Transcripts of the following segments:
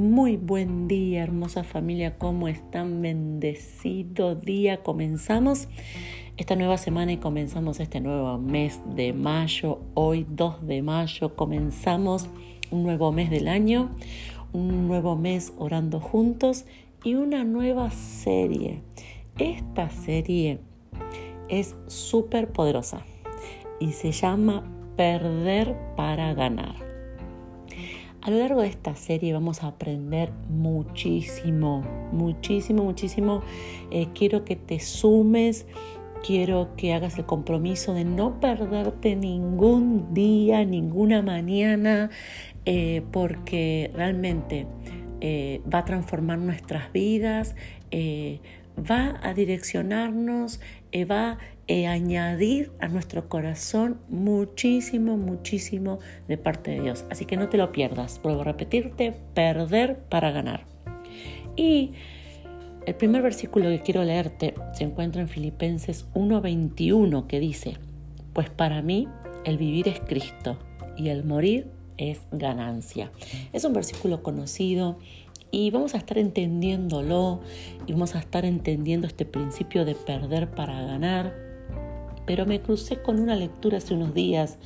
Muy buen día, hermosa familia, ¿cómo están? Bendecido día. Comenzamos esta nueva semana y comenzamos este nuevo mes de mayo. Hoy 2 de mayo comenzamos un nuevo mes del año, un nuevo mes orando juntos y una nueva serie. Esta serie es súper poderosa y se llama Perder para ganar. A lo largo de esta serie vamos a aprender muchísimo, muchísimo, muchísimo. Eh, quiero que te sumes, quiero que hagas el compromiso de no perderte ningún día, ninguna mañana, eh, porque realmente eh, va a transformar nuestras vidas, va a direccionarnos, va a e añadir a nuestro corazón muchísimo, muchísimo de parte de Dios. Así que no te lo pierdas. Vuelvo a repetirte, perder para ganar. Y el primer versículo que quiero leerte se encuentra en Filipenses 1:21 que dice, pues para mí el vivir es Cristo y el morir es ganancia. Es un versículo conocido y vamos a estar entendiéndolo y vamos a estar entendiendo este principio de perder para ganar pero me crucé con una lectura hace unos días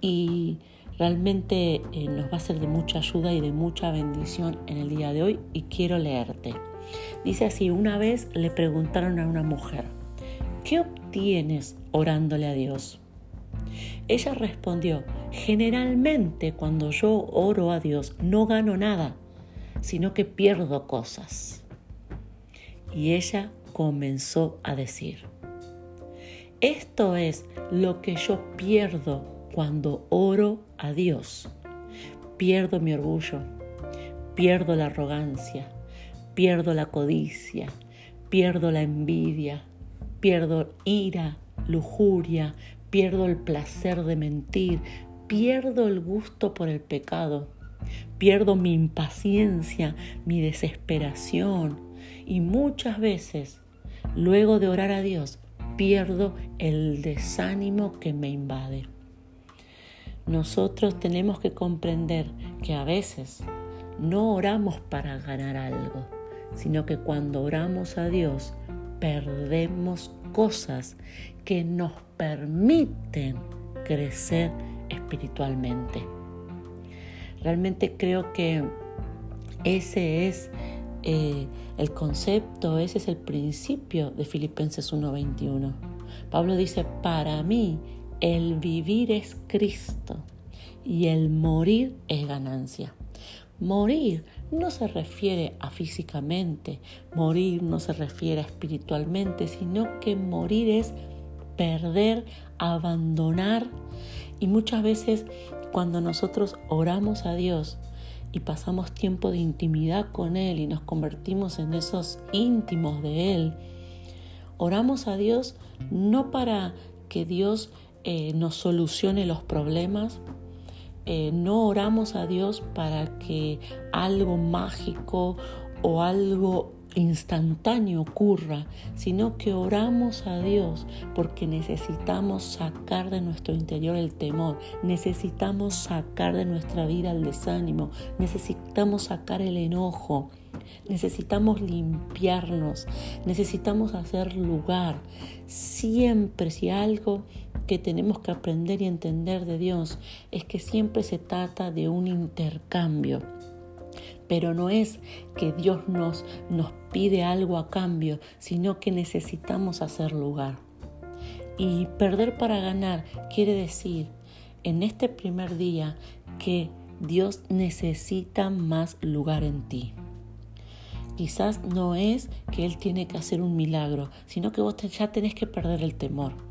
y realmente eh, nos va a ser de mucha ayuda y de mucha bendición en el día de hoy y quiero leerte. Dice así, una vez le preguntaron a una mujer, ¿qué obtienes orándole a Dios? Ella respondió, generalmente cuando yo oro a Dios no gano nada, sino que pierdo cosas. Y ella comenzó a decir, esto es lo que yo pierdo cuando oro a Dios. Pierdo mi orgullo, pierdo la arrogancia, pierdo la codicia, pierdo la envidia, pierdo ira, lujuria, pierdo el placer de mentir, pierdo el gusto por el pecado, pierdo mi impaciencia, mi desesperación y muchas veces, luego de orar a Dios, pierdo el desánimo que me invade. Nosotros tenemos que comprender que a veces no oramos para ganar algo, sino que cuando oramos a Dios perdemos cosas que nos permiten crecer espiritualmente. Realmente creo que ese es eh, el concepto, ese es el principio de Filipenses 1:21. Pablo dice, para mí el vivir es Cristo y el morir es ganancia. Morir no se refiere a físicamente, morir no se refiere a espiritualmente, sino que morir es perder, abandonar. Y muchas veces cuando nosotros oramos a Dios, y pasamos tiempo de intimidad con Él y nos convertimos en esos íntimos de Él, oramos a Dios no para que Dios eh, nos solucione los problemas, eh, no oramos a Dios para que algo mágico o algo instantáneo ocurra, sino que oramos a Dios porque necesitamos sacar de nuestro interior el temor, necesitamos sacar de nuestra vida el desánimo, necesitamos sacar el enojo, necesitamos limpiarnos, necesitamos hacer lugar. Siempre si algo que tenemos que aprender y entender de Dios es que siempre se trata de un intercambio pero no es que Dios nos, nos pide algo a cambio, sino que necesitamos hacer lugar. Y perder para ganar quiere decir en este primer día que Dios necesita más lugar en ti. Quizás no es que Él tiene que hacer un milagro, sino que vos ya tenés que perder el temor.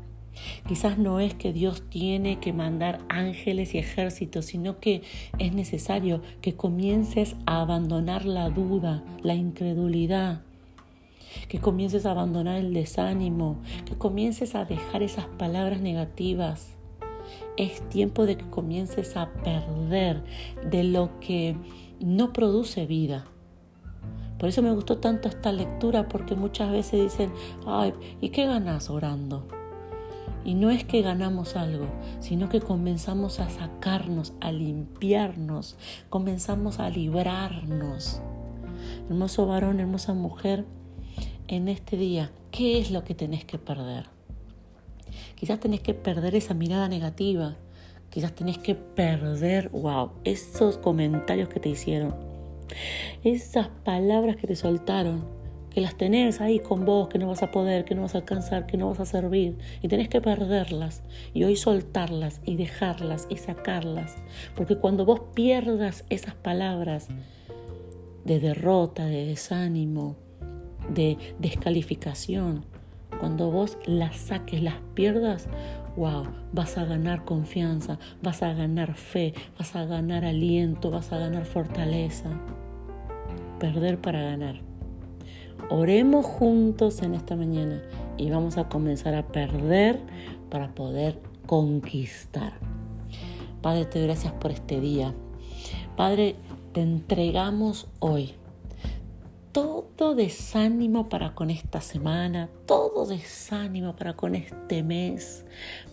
Quizás no es que Dios tiene que mandar ángeles y ejércitos, sino que es necesario que comiences a abandonar la duda, la incredulidad, que comiences a abandonar el desánimo, que comiences a dejar esas palabras negativas. Es tiempo de que comiences a perder de lo que no produce vida. Por eso me gustó tanto esta lectura, porque muchas veces dicen, ay, ¿y qué ganas orando? Y no es que ganamos algo, sino que comenzamos a sacarnos, a limpiarnos, comenzamos a librarnos. Hermoso varón, hermosa mujer, en este día, ¿qué es lo que tenés que perder? Quizás tenés que perder esa mirada negativa, quizás tenés que perder, wow, esos comentarios que te hicieron, esas palabras que te soltaron, que las tenés ahí con vos, que no vas a poder, que no vas a alcanzar, que no vas a servir, y tenés que perderlas, y hoy soltarlas y dejarlas y sacarlas, porque cuando vos pierdas esas palabras de derrota, de desánimo, de descalificación, cuando vos las saques, las pierdas, wow, vas a ganar confianza, vas a ganar fe, vas a ganar aliento, vas a ganar fortaleza. Perder para ganar. Oremos juntos en esta mañana y vamos a comenzar a perder para poder conquistar. Padre, te doy gracias por este día. Padre, te entregamos hoy todo desánimo para con esta semana, todo desánimo para con este mes.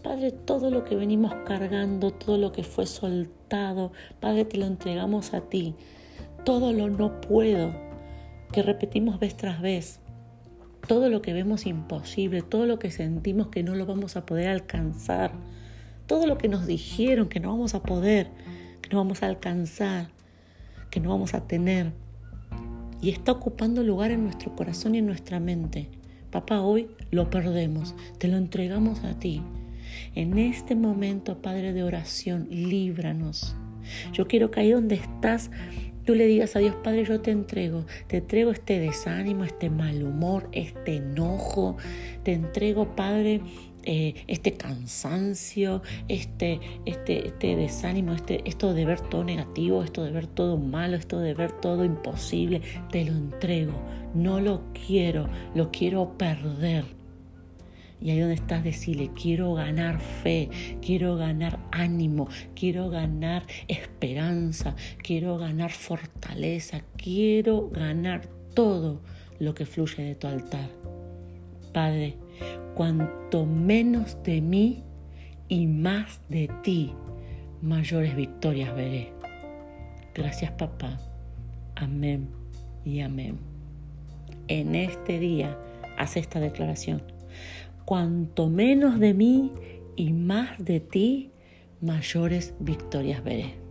Padre, todo lo que venimos cargando, todo lo que fue soltado, Padre, te lo entregamos a ti. Todo lo no puedo que repetimos vez tras vez. Todo lo que vemos imposible, todo lo que sentimos que no lo vamos a poder alcanzar, todo lo que nos dijeron que no vamos a poder, que no vamos a alcanzar, que no vamos a tener y está ocupando lugar en nuestro corazón y en nuestra mente. Papá, hoy lo perdemos, te lo entregamos a ti. En este momento, Padre de oración, líbranos. Yo quiero que ahí donde estás, tú le digas a Dios, Padre, yo te entrego, te entrego este desánimo, este mal humor, este enojo, te entrego, Padre, eh, este cansancio, este, este, este desánimo, este, esto de ver todo negativo, esto de ver todo malo, esto de ver todo imposible, te lo entrego. No lo quiero, lo quiero perder. Y ahí donde estás, decirle, quiero ganar fe, quiero ganar ánimo, quiero ganar esperanza, quiero ganar fortaleza, quiero ganar todo lo que fluye de tu altar. Padre, cuanto menos de mí y más de ti, mayores victorias veré. Gracias papá. Amén y amén. En este día haz esta declaración. Cuanto menos de mí y más de ti, mayores victorias veré.